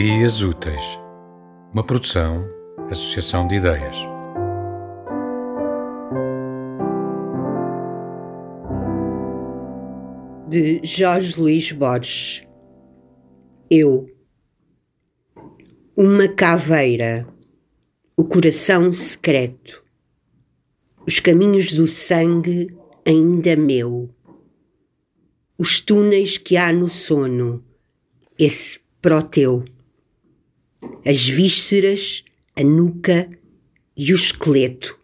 Ideias Úteis, uma produção, associação de ideias. De Jorge Luís Borges. Eu. Uma caveira. O coração secreto. Os caminhos do sangue ainda meu. Os túneis que há no sono. Esse proteu. As vísceras, a nuca e o esqueleto.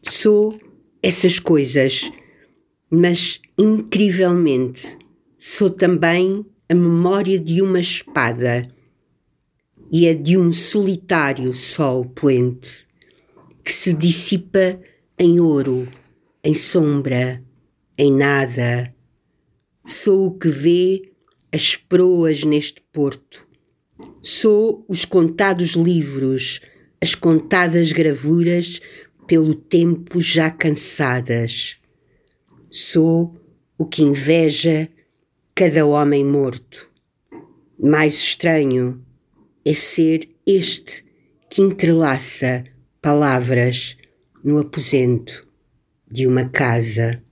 Sou essas coisas, mas incrivelmente sou também a memória de uma espada e a de um solitário sol poente que se dissipa em ouro, em sombra, em nada. Sou o que vê as proas neste porto. Sou os contados livros, as contadas gravuras pelo tempo já cansadas. Sou o que inveja cada homem morto. Mais estranho é ser este que entrelaça palavras no aposento de uma casa.